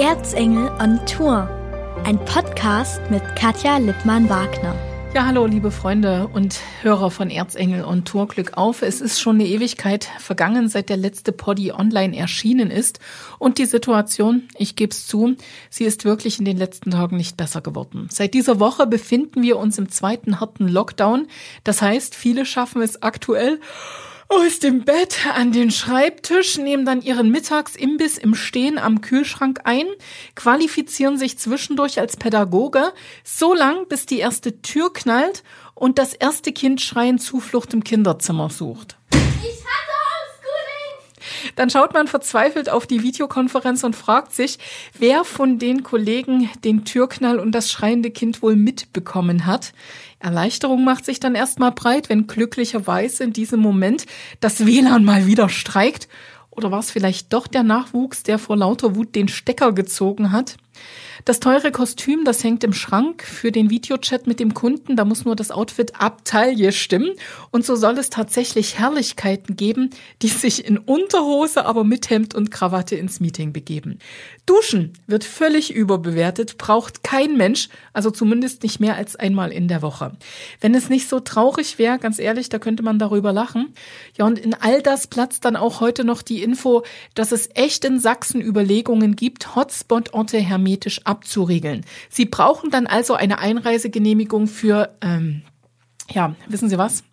Erzengel on Tour. Ein Podcast mit Katja Lippmann-Wagner. Ja, hallo, liebe Freunde und Hörer von Erzengel und Tour Glück auf. Es ist schon eine Ewigkeit vergangen, seit der letzte Poddy online erschienen ist. Und die Situation, ich gebe es zu, sie ist wirklich in den letzten Tagen nicht besser geworden. Seit dieser Woche befinden wir uns im zweiten harten Lockdown. Das heißt, viele schaffen es aktuell aus dem Bett an den Schreibtisch, nehmen dann ihren Mittagsimbiss im Stehen am Kühlschrank ein, qualifizieren sich zwischendurch als Pädagoge, so lang, bis die erste Tür knallt und das erste Kind schreiend Zuflucht im Kinderzimmer sucht. Dann schaut man verzweifelt auf die Videokonferenz und fragt sich, wer von den Kollegen den Türknall und das schreiende Kind wohl mitbekommen hat. Erleichterung macht sich dann erstmal breit, wenn glücklicherweise in diesem Moment das WLAN mal wieder streikt. Oder war es vielleicht doch der Nachwuchs, der vor lauter Wut den Stecker gezogen hat? Das teure Kostüm, das hängt im Schrank für den Videochat mit dem Kunden. Da muss nur das Outfit ab Taille stimmen. Und so soll es tatsächlich Herrlichkeiten geben, die sich in Unterhose, aber mit Hemd und Krawatte ins Meeting begeben. Duschen wird völlig überbewertet, braucht kein Mensch, also zumindest nicht mehr als einmal in der Woche. Wenn es nicht so traurig wäre, ganz ehrlich, da könnte man darüber lachen. Ja, und in all das platzt dann auch heute noch die Info, dass es echt in Sachsen Überlegungen gibt, Hotspot-Orte hermetisch abzuriegeln. Sie brauchen dann also eine Einreisegenehmigung für ähm, ja, wissen Sie was?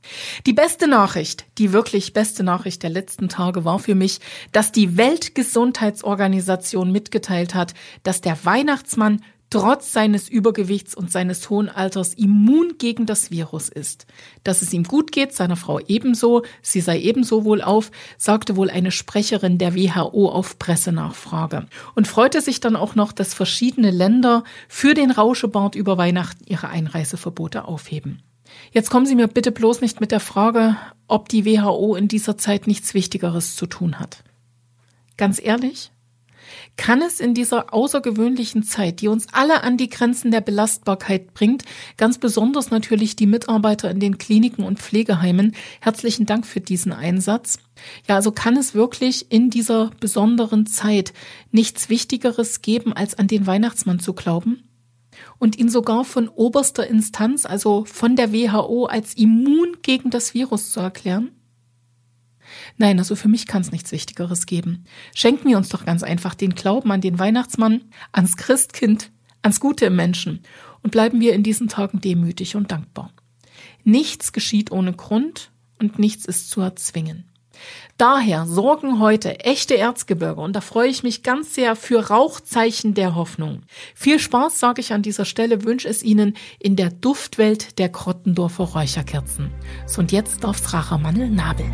Die beste Nachricht, die wirklich beste Nachricht der letzten Tage war für mich, dass die Weltgesundheitsorganisation mitgeteilt hat, dass der Weihnachtsmann trotz seines Übergewichts und seines hohen Alters immun gegen das Virus ist. Dass es ihm gut geht, seiner Frau ebenso, sie sei ebenso wohl auf, sagte wohl eine Sprecherin der WHO auf Pressenachfrage und freute sich dann auch noch, dass verschiedene Länder für den Rauschebart über Weihnachten ihre Einreiseverbote aufheben. Jetzt kommen Sie mir bitte bloß nicht mit der Frage, ob die WHO in dieser Zeit nichts Wichtigeres zu tun hat. Ganz ehrlich, kann es in dieser außergewöhnlichen Zeit, die uns alle an die Grenzen der Belastbarkeit bringt, ganz besonders natürlich die Mitarbeiter in den Kliniken und Pflegeheimen, herzlichen Dank für diesen Einsatz. Ja, also kann es wirklich in dieser besonderen Zeit nichts Wichtigeres geben, als an den Weihnachtsmann zu glauben? Und ihn sogar von oberster Instanz, also von der WHO, als immun gegen das Virus zu erklären? Nein, also für mich kann es nichts Wichtigeres geben. Schenken wir uns doch ganz einfach den Glauben an den Weihnachtsmann, ans Christkind, ans Gute im Menschen und bleiben wir in diesen Tagen demütig und dankbar. Nichts geschieht ohne Grund und nichts ist zu erzwingen. Daher sorgen heute echte Erzgebirge und da freue ich mich ganz sehr für Rauchzeichen der Hoffnung. Viel Spaß, sage ich an dieser Stelle, wünsche es Ihnen in der Duftwelt der Krottendorfer Räucherkerzen. So und jetzt aufs Rachermannel Nabel.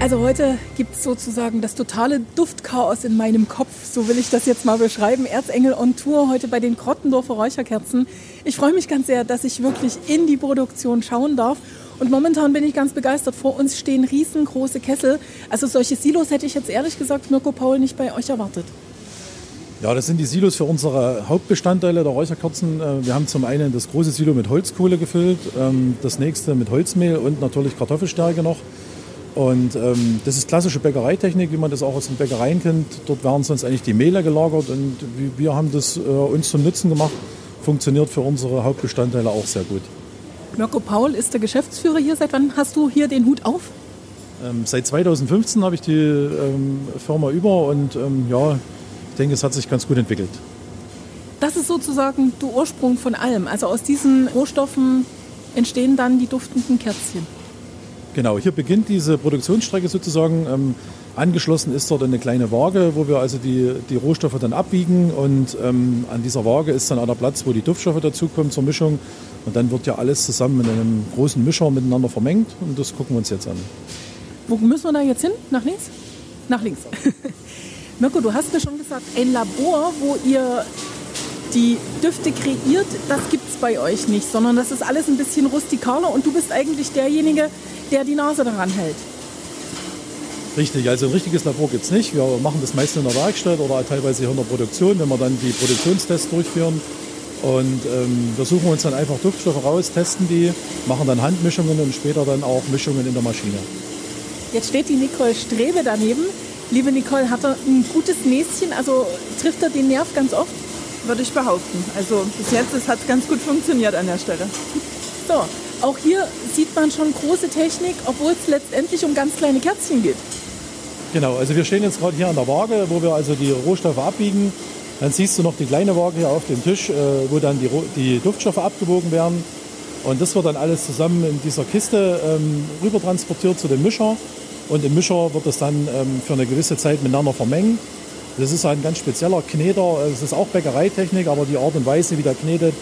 Also heute gibt es sozusagen das totale Duftchaos in meinem Kopf, so will ich das jetzt mal beschreiben. Erzengel on Tour heute bei den Krottendorfer Räucherkerzen. Ich freue mich ganz sehr, dass ich wirklich in die Produktion schauen darf. Und momentan bin ich ganz begeistert. Vor uns stehen riesengroße Kessel. Also solche Silos hätte ich jetzt ehrlich gesagt, Mirko Paul, nicht bei euch erwartet. Ja, das sind die Silos für unsere Hauptbestandteile der Räucherkerzen. Äh, wir haben zum einen das große Silo mit Holzkohle gefüllt, ähm, das nächste mit Holzmehl und natürlich Kartoffelstärke noch. Und ähm, das ist klassische Bäckereitechnik, wie man das auch aus den Bäckereien kennt. Dort werden sonst eigentlich die Mehle gelagert und wir haben das äh, uns zum Nutzen gemacht. Funktioniert für unsere Hauptbestandteile auch sehr gut. Mirko Paul ist der Geschäftsführer hier. Seit wann hast du hier den Hut auf? Ähm, seit 2015 habe ich die ähm, Firma über und ähm, ja, ich denke, es hat sich ganz gut entwickelt. Das ist sozusagen der Ursprung von allem. Also aus diesen Rohstoffen entstehen dann die duftenden Kerzchen. Genau, hier beginnt diese Produktionsstrecke sozusagen. Ähm, angeschlossen ist dort eine kleine Waage, wo wir also die, die Rohstoffe dann abbiegen und ähm, an dieser Waage ist dann auch der Platz, wo die Duftstoffe dazukommen zur Mischung und dann wird ja alles zusammen in einem großen Mischer miteinander vermengt und das gucken wir uns jetzt an. Wo müssen wir da jetzt hin? Nach links? Nach links. Mirko, du hast mir schon gesagt, ein Labor, wo ihr die Düfte kreiert, das gibt es bei euch nicht, sondern das ist alles ein bisschen rustikaler und du bist eigentlich derjenige, der die Nase daran hält. Richtig, also ein richtiges Labor gibt es nicht. Wir machen das meist in der Werkstatt oder teilweise hier in der Produktion, wenn wir dann die Produktionstests durchführen. Und ähm, da suchen wir uns dann einfach Duftstoffe raus, testen die, machen dann Handmischungen und später dann auch Mischungen in der Maschine. Jetzt steht die Nicole Strebe daneben. Liebe Nicole, hat er ein gutes Näschen? Also trifft er den Nerv ganz oft? Würde ich behaupten. Also bis jetzt hat es ganz gut funktioniert an der Stelle. So, auch hier sieht man schon große Technik, obwohl es letztendlich um ganz kleine Kerzchen geht. Genau, also wir stehen jetzt gerade hier an der Waage, wo wir also die Rohstoffe abbiegen. Dann siehst du noch die kleine Waage hier auf dem Tisch, äh, wo dann die, die Duftstoffe abgewogen werden. Und das wird dann alles zusammen in dieser Kiste ähm, rüber transportiert zu dem Mischer. Und im Mischer wird es dann ähm, für eine gewisse Zeit miteinander vermengen. Das ist ein ganz spezieller Kneter. Es ist auch Bäckereitechnik, aber die Art und Weise, wie der knetet,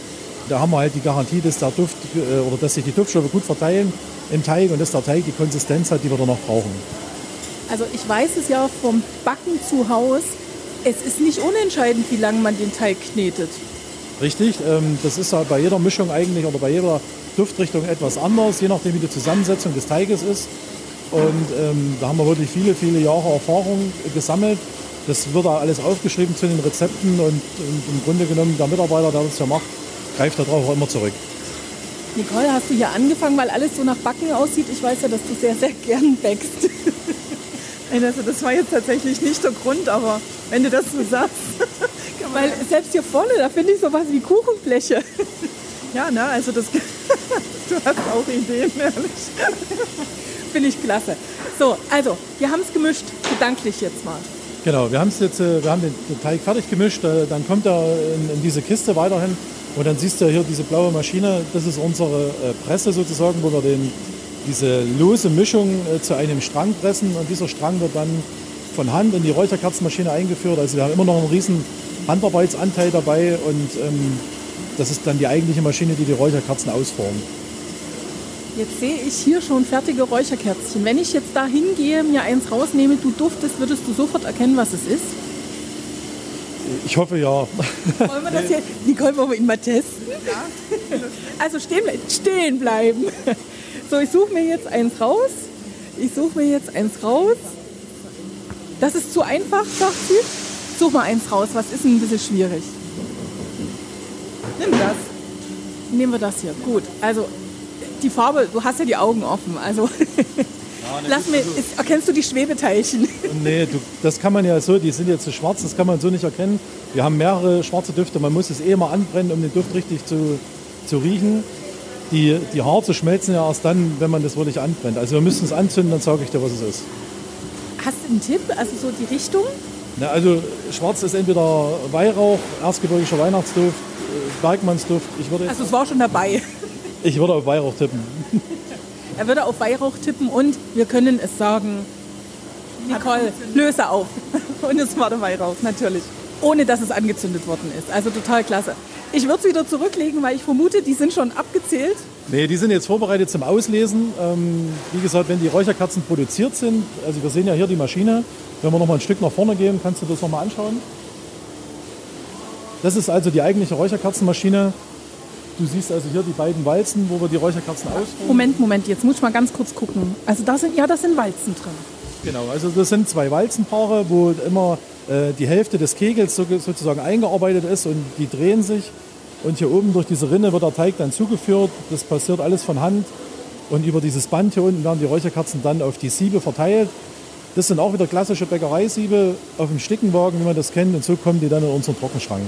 da haben wir halt die Garantie, dass der Duft äh, oder dass sich die Duftstoffe gut verteilen im Teig und dass der Teig die Konsistenz hat, die wir da noch brauchen. Also ich weiß es ja vom Backen zu Hause, es ist nicht unentscheidend, wie lange man den Teig knetet. Richtig, ähm, das ist bei jeder Mischung eigentlich oder bei jeder Duftrichtung etwas anders, je nachdem wie die Zusammensetzung des Teiges ist. Und ähm, da haben wir wirklich viele, viele Jahre Erfahrung gesammelt. Das wird da alles aufgeschrieben zu den Rezepten und, und im Grunde genommen der Mitarbeiter, der das ja macht, greift darauf auch immer zurück. Nicole, hast du hier angefangen, weil alles so nach Backen aussieht? Ich weiß ja, dass du sehr, sehr gern backst. also das war jetzt tatsächlich nicht der Grund, aber wenn du das so sagst. weil selbst hier vorne, da finde ich sowas wie Kuchenfläche. ja, ne, also das, du hast auch Ideen, ehrlich. finde ich klasse. So, also, wir haben es gemischt, gedanklich jetzt mal. Genau, wir jetzt, äh, wir haben den Teig fertig gemischt, äh, dann kommt er in, in diese Kiste weiterhin und dann siehst du hier diese blaue Maschine, das ist unsere äh, Presse sozusagen, wo wir den, diese lose Mischung zu einem Strang pressen und dieser Strang wird dann von Hand in die Räucherkerzenmaschine eingeführt. Also wir haben immer noch einen riesen Handarbeitsanteil dabei und ähm, das ist dann die eigentliche Maschine, die die Räucherkerzen ausformt. Jetzt sehe ich hier schon fertige Räucherkerzchen. Wenn ich jetzt da hingehe, mir eins rausnehme, du duftest, würdest du sofort erkennen, was es ist? Ich hoffe ja. Wollen wir das hier, Nicole, wollen wir ihn mal testen? Ja. Also stehen, stehen bleiben. So, ich suche mir jetzt eins raus. Ich suche mir jetzt eins raus. Das ist zu einfach, sagt sie. Such mal eins raus, was ist ein bisschen schwierig? Nimm das. Nehmen wir das hier. Gut. Also die Farbe, du hast ja die Augen offen. Also lass mir, ist, erkennst du die Schwebeteilchen? Nee, du, das kann man ja so, die sind jetzt so schwarz, das kann man so nicht erkennen. Wir haben mehrere schwarze Düfte, man muss es eh mal anbrennen, um den Duft richtig zu, zu riechen. Die, die Harze schmelzen ja erst dann, wenn man das wirklich anbrennt. Also wir müssen es anzünden, dann sage ich dir, was es ist. Hast du einen Tipp, also so die Richtung? Na, also schwarz ist entweder Weihrauch, erstgebirgischer Weihnachtsduft, äh, Bergmannsduft. Ich würde also es war schon dabei. Ich würde auf Weihrauch tippen. Er würde auf Weihrauch tippen und wir können es sagen, Nicole, löse auf. Und es war der Weihrauch, natürlich. Ohne dass es angezündet worden ist. Also total klasse. Ich würde es wieder zurücklegen, weil ich vermute, die sind schon abgezählt. Nee, die sind jetzt vorbereitet zum Auslesen. Ähm, wie gesagt, wenn die Räucherkerzen produziert sind, also wir sehen ja hier die Maschine. Wenn wir noch mal ein Stück nach vorne gehen, kannst du das noch mal anschauen. Das ist also die eigentliche Räucherkerzenmaschine. Du siehst also hier die beiden Walzen, wo wir die Räucherkerzen ausführen. Moment, Moment, jetzt muss ich mal ganz kurz gucken. Also da sind, ja, da sind Walzen drin. Genau, also das sind zwei Walzenpaare, wo immer äh, die Hälfte des Kegels so, sozusagen eingearbeitet ist und die drehen sich. Und hier oben durch diese Rinne wird der Teig dann zugeführt. Das passiert alles von Hand. Und über dieses Band hier unten werden die Räucherkerzen dann auf die Siebe verteilt. Das sind auch wieder klassische Bäckereisiebe auf dem Stickenwagen, wie man das kennt. Und so kommen die dann in unseren Trockenschrank.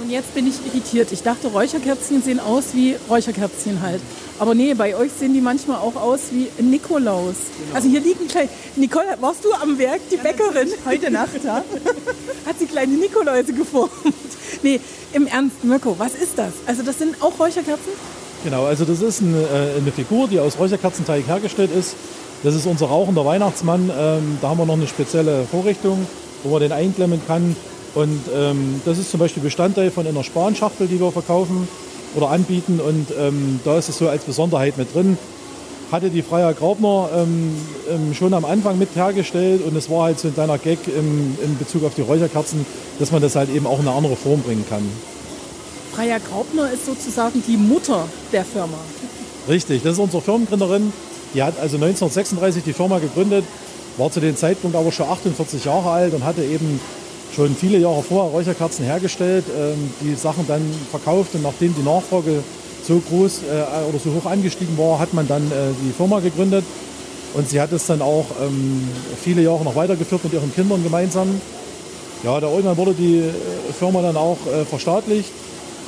Und jetzt bin ich irritiert. Ich dachte, Räucherkerzchen sehen aus wie Räucherkerzchen halt. Aber nee, bei euch sehen die manchmal auch aus wie Nikolaus. Genau. Also hier liegen kleine. Nicole, warst du am Werk, die ja, Bäckerin? Heute Nacht, ja. Hat sie kleine Nikoläuse geformt. Nee, im Ernst, Mirko, was ist das? Also das sind auch Räucherkerzen? Genau, also das ist eine, äh, eine Figur, die aus Räucherkerzenteig hergestellt ist. Das ist unser rauchender Weihnachtsmann. Ähm, da haben wir noch eine spezielle Vorrichtung, wo man den einklemmen kann. Und ähm, das ist zum Beispiel Bestandteil von einer Spanschachtel, die wir verkaufen oder anbieten. Und ähm, da ist es so als Besonderheit mit drin. Hatte die Freier Graubner ähm, ähm, schon am Anfang mit hergestellt und es war halt so ein kleiner Gag im, in Bezug auf die Räucherkerzen, dass man das halt eben auch in eine andere Form bringen kann. Freier Graubner ist sozusagen die Mutter der Firma. Richtig, das ist unsere Firmengründerin. Die hat also 1936 die Firma gegründet, war zu dem Zeitpunkt aber schon 48 Jahre alt und hatte eben schon viele Jahre vorher Räucherkerzen hergestellt, ähm, die Sachen dann verkauft und nachdem die Nachfrage so groß äh, oder so hoch angestiegen war, hat man dann äh, die Firma gegründet. Und sie hat es dann auch ähm, viele Jahre noch weitergeführt mit ihren Kindern gemeinsam. Ja, da irgendwann wurde die äh, Firma dann auch verstaatlicht.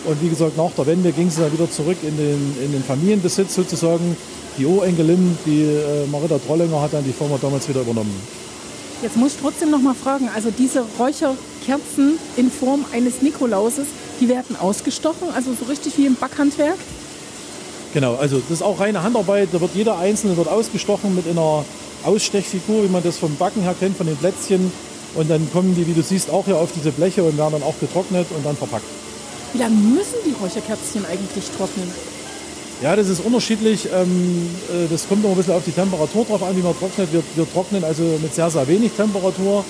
Und wie gesagt, nach der Wende ging sie dann wieder zurück in den, in den Familienbesitz sozusagen. Die Urenkelin, die Marita Trollinger, hat dann die Firma damals wieder übernommen. Jetzt muss ich trotzdem noch mal fragen, also diese Räucherkerzen in Form eines Nikolauses, die werden ausgestochen, also so richtig wie im Backhandwerk? Genau, also das ist auch reine Handarbeit. Da wird jeder einzelne wird ausgestochen mit einer Ausstechfigur, wie man das vom Backen her kennt, von den Plätzchen. Und dann kommen die, wie du siehst, auch hier auf diese Bleche und werden dann auch getrocknet und dann verpackt. Wie lange müssen die Räucherkerzchen eigentlich trocknen? Ja, das ist unterschiedlich. Ähm, äh, das kommt immer ein bisschen auf die Temperatur drauf an, wie man trocknet. Wir, wir trocknen also mit sehr, sehr wenig Temperatur,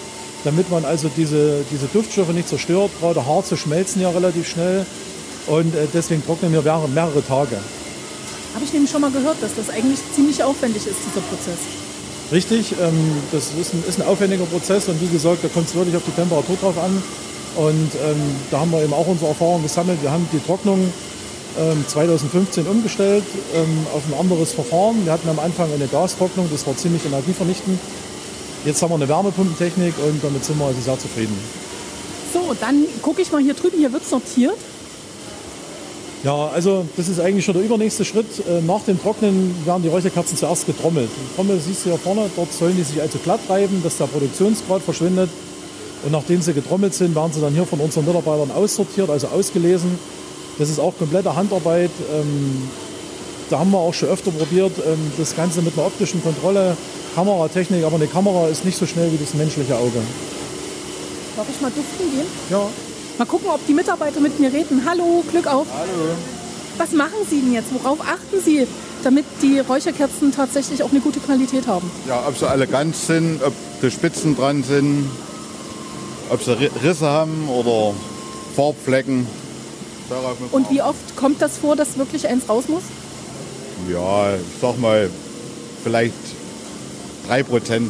damit man also diese, diese Duftstoffe nicht zerstört. Gerade Harze schmelzen ja relativ schnell und äh, deswegen trocknen wir mehrere, mehrere Tage. Habe ich nämlich schon mal gehört, dass das eigentlich ziemlich aufwendig ist, dieser Prozess. Richtig, ähm, das ist ein, ist ein aufwendiger Prozess und wie gesagt, da kommt es wirklich auf die Temperatur drauf an. Und ähm, da haben wir eben auch unsere Erfahrungen gesammelt. Wir haben die Trocknung 2015 umgestellt ähm, auf ein anderes Verfahren. Wir hatten am Anfang eine Gastrocknung, das war ziemlich energievernichtend. Jetzt haben wir eine Wärmepumpentechnik und damit sind wir also sehr zufrieden. So, dann gucke ich mal hier drüben, hier wird sortiert. Ja, also das ist eigentlich schon der übernächste Schritt. Äh, nach dem Trocknen werden die Räucherkerzen zuerst getrommelt. Die Trommel siehst du hier vorne, dort sollen die sich also glatt reiben, dass der Produktionsgrad verschwindet. Und nachdem sie getrommelt sind, werden sie dann hier von unseren Mitarbeitern aussortiert, also ausgelesen. Das ist auch komplette Handarbeit. Ähm, da haben wir auch schon öfter probiert, ähm, das Ganze mit einer optischen Kontrolle, Kameratechnik, aber eine Kamera ist nicht so schnell wie das menschliche Auge. Darf ich mal duften gehen? Ja. Mal gucken, ob die Mitarbeiter mit mir reden. Hallo, Glück auf. Hallo. Was machen Sie denn jetzt? Worauf achten Sie, damit die Räucherkerzen tatsächlich auch eine gute Qualität haben? Ja, ob sie alle ganz sind, ob die Spitzen dran sind, ob sie Risse haben oder Farbflecken. Und wie oft kommt das vor, dass wirklich eins raus muss? Ja, ich sag mal, vielleicht 3%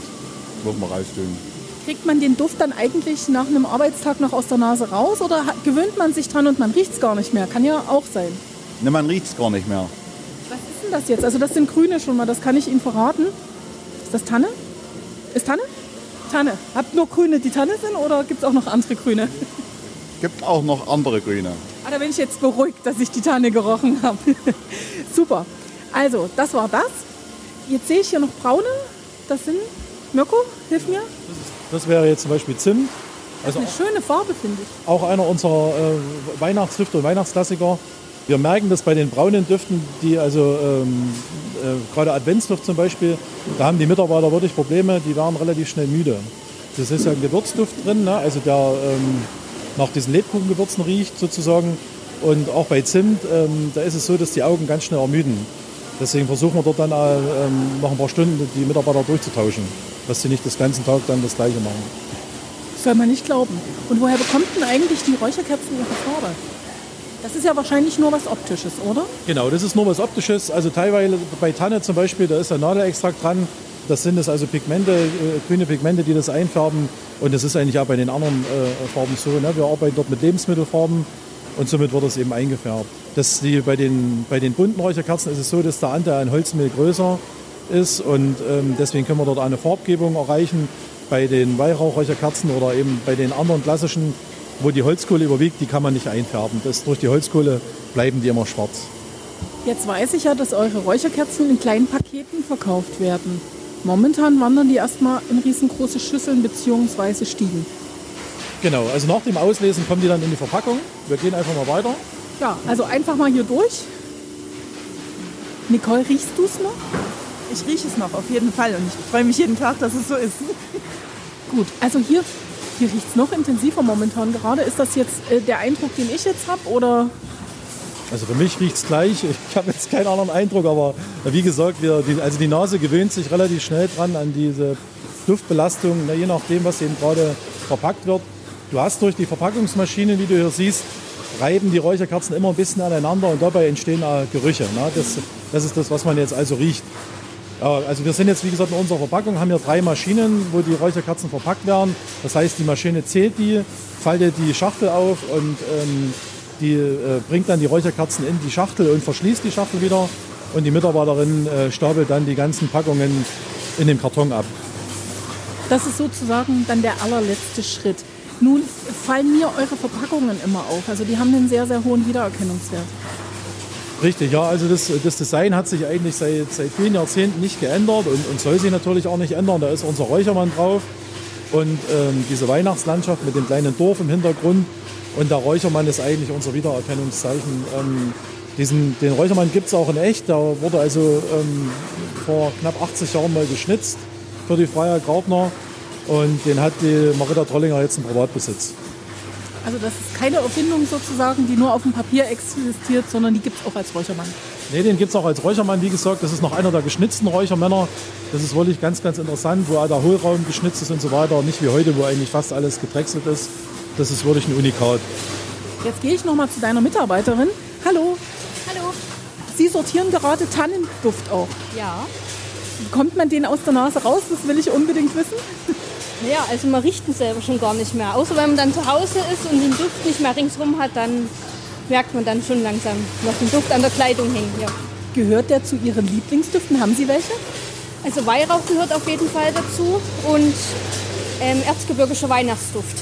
muss man raustun. Kriegt man den Duft dann eigentlich nach einem Arbeitstag noch aus der Nase raus oder gewöhnt man sich dran und man riecht es gar nicht mehr? Kann ja auch sein. Ne, man riecht es gar nicht mehr. Was ist denn das jetzt? Also das sind Grüne schon mal, das kann ich Ihnen verraten. Ist das Tanne? Ist Tanne? Tanne. Habt nur Grüne, die Tanne sind oder gibt es auch noch andere Grüne? Gibt auch noch andere Grüne. Ah, da bin ich jetzt beruhigt, dass ich die Tanne gerochen habe. Super. Also, das war das. Jetzt sehe ich hier noch braune. Das sind, Mirko, hilf mir. Das wäre jetzt zum Beispiel Zimt. Also Eine schöne Farbe, finde ich. auch einer unserer äh, Weihnachtsdüfte und Weihnachtsklassiker. Wir merken das bei den braunen Düften, die also ähm, äh, gerade Adventsduft zum Beispiel, da haben die Mitarbeiter wirklich Probleme, die werden relativ schnell müde. Das ist ja ein Gewürzduft drin, ne? also der ähm, nach diesen Lebkuchengewürzen riecht sozusagen. Und auch bei Zimt, ähm, da ist es so, dass die Augen ganz schnell ermüden. Deswegen versuchen wir dort dann äh, ähm, noch ein paar Stunden die Mitarbeiter durchzutauschen, dass sie nicht das ganzen Tag dann das Gleiche machen. Soll man nicht glauben. Und woher bekommt denn eigentlich die Räucherkerzen ihre Farbe? Das ist ja wahrscheinlich nur was Optisches, oder? Genau, das ist nur was Optisches. Also teilweise bei Tanne zum Beispiel, da ist ein Nadelextrakt dran. Das sind es also Pigmente, äh, grüne Pigmente, die das einfärben. Und das ist eigentlich auch bei den anderen äh, Farben so. Ne? Wir arbeiten dort mit Lebensmittelfarben und somit wird es eben eingefärbt. Das die, bei, den, bei den bunten Räucherkerzen ist es so, dass der Anteil an Holzmehl größer ist und ähm, deswegen können wir dort eine Farbgebung erreichen. Bei den Weihrauchräucherkerzen oder eben bei den anderen klassischen, wo die Holzkohle überwiegt, die kann man nicht einfärben. Das, durch die Holzkohle bleiben die immer schwarz. Jetzt weiß ich ja, dass eure Räucherkerzen in kleinen Paketen verkauft werden. Momentan wandern die erstmal in riesengroße Schüsseln bzw. Stiegen. Genau, also nach dem Auslesen kommen die dann in die Verpackung. Wir gehen einfach mal weiter. Ja, also einfach mal hier durch. Nicole, riechst du es noch? Ich rieche es noch, auf jeden Fall. Und ich freue mich jeden Tag, dass es so ist. Gut, also hier, hier riecht es noch intensiver momentan gerade. Ist das jetzt äh, der Eindruck, den ich jetzt habe? Oder Also für mich riecht es gleich. Ich habe jetzt keinen anderen Eindruck, aber wie gesagt, wir, die, also die Nase gewöhnt sich relativ schnell dran an diese Duftbelastung, ne, je nachdem, was eben gerade verpackt wird. Du hast durch die Verpackungsmaschinen, wie du hier siehst, reiben die Räucherkerzen immer ein bisschen aneinander und dabei entstehen Gerüche. Ne? Das, das ist das, was man jetzt also riecht. Also wir sind jetzt, wie gesagt, in unserer Verpackung, haben hier drei Maschinen, wo die Räucherkerzen verpackt werden. Das heißt, die Maschine zählt die, faltet die Schachtel auf und ähm, die äh, bringt dann die Räucherkerzen in die Schachtel und verschließt die Schachtel wieder. Und die Mitarbeiterin äh, stapelt dann die ganzen Packungen in dem Karton ab. Das ist sozusagen dann der allerletzte Schritt. Nun fallen mir eure Verpackungen immer auf. Also die haben einen sehr, sehr hohen Wiedererkennungswert. Richtig, ja, also das, das Design hat sich eigentlich seit, seit vielen Jahrzehnten nicht geändert und, und soll sich natürlich auch nicht ändern. Da ist unser Räuchermann drauf und ähm, diese Weihnachtslandschaft mit dem kleinen Dorf im Hintergrund. Und der Räuchermann ist eigentlich unser Wiedererkennungszeichen. Ähm, diesen, den Räuchermann gibt es auch in echt. Der wurde also ähm, vor knapp 80 Jahren mal geschnitzt für die Freier Grabner. Und den hat die Marita Trollinger jetzt im Privatbesitz. Also das ist keine Erfindung sozusagen, die nur auf dem Papier existiert, sondern die gibt es auch als Räuchermann. Ne, den gibt es auch als Räuchermann, wie gesagt. Das ist noch einer der geschnitzten Räuchermänner. Das ist wirklich ganz, ganz interessant, wo auch der Hohlraum geschnitzt ist und so weiter. Nicht wie heute, wo eigentlich fast alles gedrechselt ist. Das ist wirklich ein Unikat. Jetzt gehe ich noch mal zu deiner Mitarbeiterin. Hallo. Hallo. Sie sortieren gerade Tannenduft auch. Ja. Kommt man den aus der Nase raus? Das will ich unbedingt wissen. Naja, also man riecht ihn selber schon gar nicht mehr. Außer wenn man dann zu Hause ist und den Duft nicht mehr ringsrum hat, dann merkt man dann schon langsam noch den Duft an der Kleidung hängen. Ja. Gehört der zu Ihren Lieblingsdüften? Haben Sie welche? Also Weihrauch gehört auf jeden Fall dazu und ähm, erzgebirgischer Weihnachtsduft.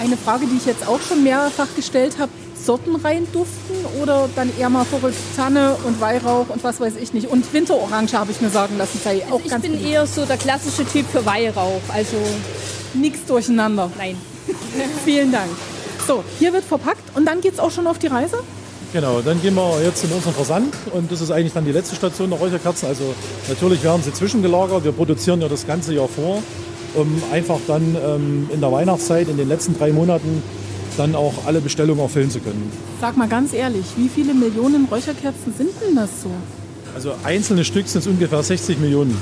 Eine Frage, die ich jetzt auch schon mehrfach gestellt habe. Sortenreihen duften oder dann eher mal verrückt Tanne und Weihrauch und was weiß ich nicht. Und Winterorange habe ich mir sagen lassen, sei auch Also ich ganz bin beliebt. eher so der klassische Typ für Weihrauch. Also Nichts durcheinander. nein. Vielen Dank. So, hier wird verpackt und dann geht es auch schon auf die Reise? Genau, dann gehen wir jetzt in unseren Versand und das ist eigentlich dann die letzte Station der Räucherkerzen. Also natürlich werden sie zwischengelagert. Wir produzieren ja das ganze Jahr vor, um einfach dann ähm, in der Weihnachtszeit, in den letzten drei Monaten, dann auch alle Bestellungen erfüllen zu können. Sag mal ganz ehrlich, wie viele Millionen Räucherkerzen sind denn das so? Also einzelne Stück sind es ungefähr 60 Millionen.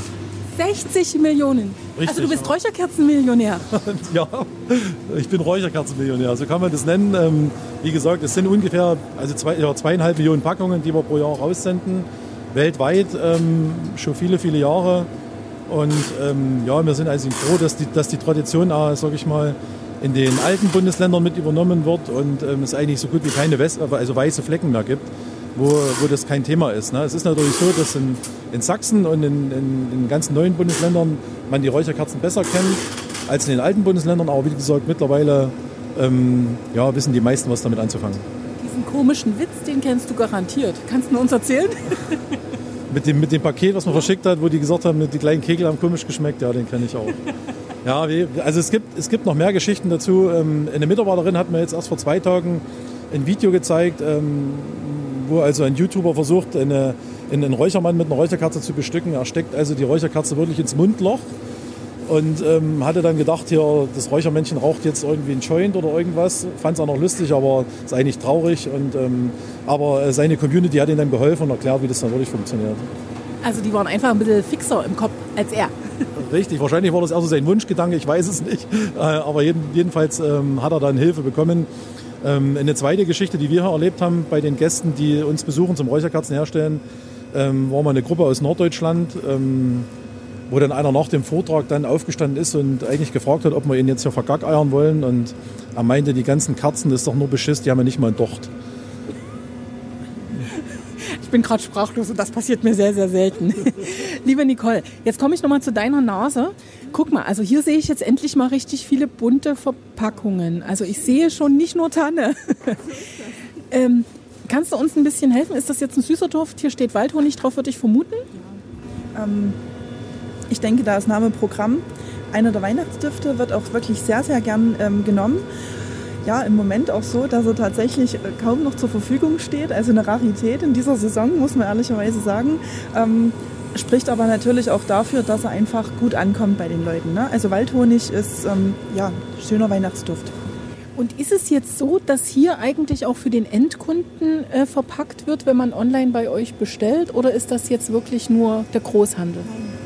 60 Millionen. Richtig, also du bist ja. Räucherkerzenmillionär. Ja, ich bin Räucherkerzenmillionär, so kann man das nennen. Ähm, wie gesagt, es sind ungefähr also zwei, ja, zweieinhalb Millionen Packungen, die wir pro Jahr raussenden. Weltweit ähm, schon viele, viele Jahre. Und ähm, ja, wir sind also froh, dass die, dass die Tradition, auch, sag ich mal, in den alten Bundesländern mit übernommen wird und ähm, es eigentlich so gut wie keine West also weiße Flecken mehr gibt, wo, wo das kein Thema ist. Ne? Es ist natürlich so, dass in, in Sachsen und in, in, in den ganzen neuen Bundesländern man die Räucherkerzen besser kennt als in den alten Bundesländern. Aber wie gesagt, mittlerweile ähm, ja, wissen die meisten, was damit anzufangen. Diesen komischen Witz, den kennst du garantiert. Kannst du uns erzählen? Mit dem, mit dem Paket, was man verschickt hat, wo die gesagt haben, die kleinen Kegel haben komisch geschmeckt, ja, den kenne ich auch. Ja, also es gibt, es gibt noch mehr Geschichten dazu. Ähm, eine Mitarbeiterin hat mir jetzt erst vor zwei Tagen ein Video gezeigt, ähm, wo also ein YouTuber versucht, eine, einen Räuchermann mit einer Räucherkerze zu bestücken. Er steckt also die Räucherkerze wirklich ins Mundloch und ähm, hatte dann gedacht, hier, das Räuchermännchen raucht jetzt irgendwie ein Joint oder irgendwas. Fand es auch noch lustig, aber ist eigentlich traurig. Und, ähm, aber äh, seine Community hat ihm dann geholfen und erklärt, wie das dann wirklich funktioniert. Also die waren einfach ein bisschen fixer im Kopf als er. Richtig, wahrscheinlich war das eher so sein Wunschgedanke, ich weiß es nicht. Äh, aber jeden, jedenfalls ähm, hat er dann Hilfe bekommen. Ähm, eine zweite Geschichte, die wir hier erlebt haben bei den Gästen, die uns besuchen zum Räucherkerzen herstellen, ähm, war mal eine Gruppe aus Norddeutschland, ähm, wo dann einer nach dem Vortrag dann aufgestanden ist und eigentlich gefragt hat, ob wir ihn jetzt hier vergackeiern wollen. Und er meinte, die ganzen Kerzen, das ist doch nur Beschiss, die haben ja nicht mal einen Docht. Ich bin gerade sprachlos und das passiert mir sehr, sehr selten. Liebe Nicole, jetzt komme ich nochmal zu deiner Nase. Guck mal, also hier sehe ich jetzt endlich mal richtig viele bunte Verpackungen. Also ich sehe schon nicht nur Tanne. ähm, kannst du uns ein bisschen helfen? Ist das jetzt ein süßer Duft? Hier steht Waldhonig drauf, würde ich vermuten. Ähm, ich denke, da ist Name Programm. Einer der Weihnachtsdüfte wird auch wirklich sehr, sehr gern ähm, genommen. Ja, im Moment auch so, dass er tatsächlich äh, kaum noch zur Verfügung steht. Also eine Rarität in dieser Saison, muss man ehrlicherweise sagen. Ähm, spricht aber natürlich auch dafür, dass er einfach gut ankommt bei den Leuten. Ne? Also Waldhonig ist ähm, ja schöner Weihnachtsduft. Und ist es jetzt so, dass hier eigentlich auch für den Endkunden äh, verpackt wird, wenn man online bei euch bestellt? Oder ist das jetzt wirklich nur der Großhandel?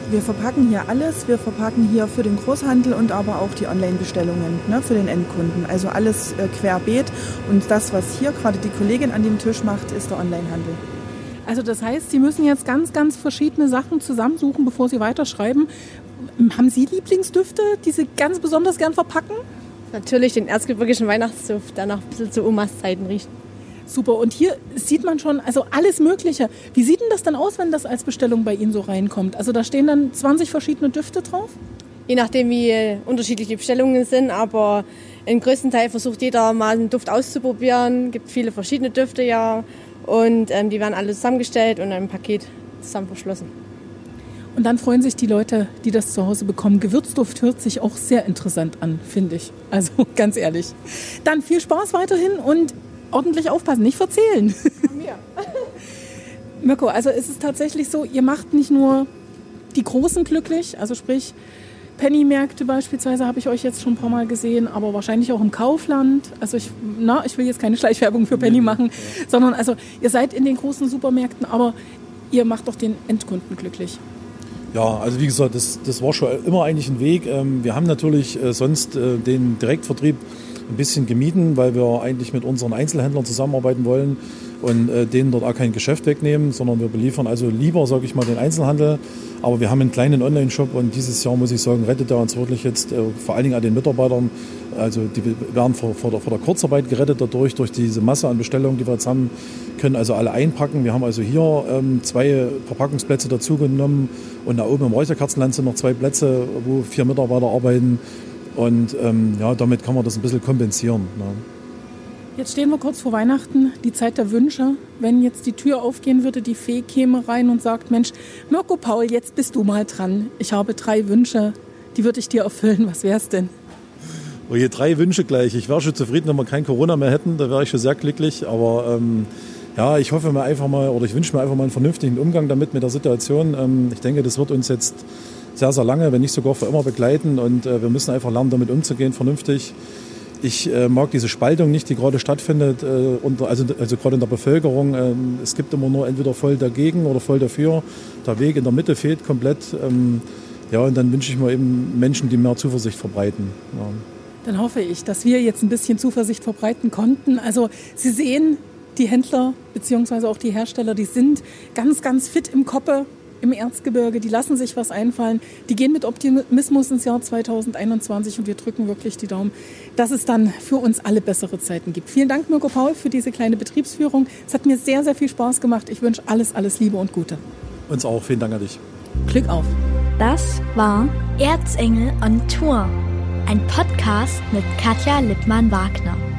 Wir verpacken hier alles. Wir verpacken hier für den Großhandel und aber auch die Online-Bestellungen ne, für den Endkunden. Also alles äh, querbeet. Und das, was hier gerade die Kollegin an dem Tisch macht, ist der Onlinehandel. Also das heißt, Sie müssen jetzt ganz, ganz verschiedene Sachen zusammensuchen, bevor Sie weiterschreiben. Haben Sie Lieblingsdüfte, die Sie ganz besonders gern verpacken? Natürlich den erzgebirgischen Weihnachtsduft, der nach ein bisschen zu Omas Zeiten riecht. Super. Und hier sieht man schon, also alles Mögliche. Wie sieht denn das dann aus, wenn das als Bestellung bei Ihnen so reinkommt? Also da stehen dann 20 verschiedene Düfte drauf? Je nachdem, wie unterschiedlich die Bestellungen sind, aber im größten Teil versucht jeder mal einen Duft auszuprobieren. Es gibt viele verschiedene Düfte ja und ähm, die werden alle zusammengestellt und in einem Paket zusammen verschlossen. Und dann freuen sich die Leute, die das zu Hause bekommen. Gewürzduft hört sich auch sehr interessant an, finde ich. Also ganz ehrlich. Dann viel Spaß weiterhin und ordentlich aufpassen, nicht verzählen. Mirko, also ist es tatsächlich so, ihr macht nicht nur die Großen glücklich, also sprich Penny-Märkte beispielsweise habe ich euch jetzt schon ein paar Mal gesehen, aber wahrscheinlich auch im Kaufland. Also ich, na, ich will jetzt keine Schleichwerbung für Penny machen, sondern also ihr seid in den großen Supermärkten, aber ihr macht doch den Endkunden glücklich. Ja, also wie gesagt, das, das war schon immer eigentlich ein Weg. Ähm, wir haben natürlich äh, sonst äh, den Direktvertrieb ein bisschen gemieden, weil wir eigentlich mit unseren Einzelhändlern zusammenarbeiten wollen und äh, denen dort auch kein Geschäft wegnehmen, sondern wir beliefern also lieber, sage ich mal, den Einzelhandel. Aber wir haben einen kleinen Online-Shop und dieses Jahr, muss ich sagen, rettet er uns wirklich jetzt äh, vor allen Dingen an den Mitarbeitern. Also die werden vor, vor, der, vor der Kurzarbeit gerettet dadurch, durch diese Masse an Bestellungen, die wir jetzt haben, können also alle einpacken. Wir haben also hier ähm, zwei Verpackungsplätze dazugenommen und da oben im Räucherkerzenland sind noch zwei Plätze, wo vier Mitarbeiter arbeiten. Und ähm, ja, damit kann man das ein bisschen kompensieren. Ne? Jetzt stehen wir kurz vor Weihnachten, die Zeit der Wünsche. Wenn jetzt die Tür aufgehen würde, die Fee käme rein und sagt, Mensch, Mirko Paul, jetzt bist du mal dran. Ich habe drei Wünsche, die würde ich dir erfüllen. Was wär's denn? Oh je, drei Wünsche gleich. Ich wäre schon zufrieden, wenn wir kein Corona mehr hätten. Da wäre ich schon sehr glücklich. Aber ähm, ja, ich hoffe mir einfach mal, oder ich wünsche mir einfach mal einen vernünftigen Umgang damit, mit der Situation. Ähm, ich denke, das wird uns jetzt sehr, sehr lange, wenn nicht sogar für immer begleiten. Und äh, wir müssen einfach lernen, damit umzugehen, vernünftig. Ich äh, mag diese Spaltung nicht, die gerade stattfindet, äh, unter, also, also gerade in der Bevölkerung. Ähm, es gibt immer nur entweder voll dagegen oder voll dafür. Der Weg in der Mitte fehlt komplett. Ähm, ja, und dann wünsche ich mir eben Menschen, die mehr Zuversicht verbreiten. Ja. Dann hoffe ich, dass wir jetzt ein bisschen Zuversicht verbreiten konnten. Also Sie sehen, die Händler bzw. auch die Hersteller, die sind ganz, ganz fit im Koppe im Erzgebirge, die lassen sich was einfallen, die gehen mit Optimismus ins Jahr 2021 und wir drücken wirklich die Daumen, dass es dann für uns alle bessere Zeiten gibt. Vielen Dank, Mirko Paul, für diese kleine Betriebsführung. Es hat mir sehr, sehr viel Spaß gemacht. Ich wünsche alles, alles Liebe und Gute. Uns auch. Vielen Dank an dich. Glück auf. Das war Erzengel on Tour, ein Podcast mit Katja Lippmann-Wagner.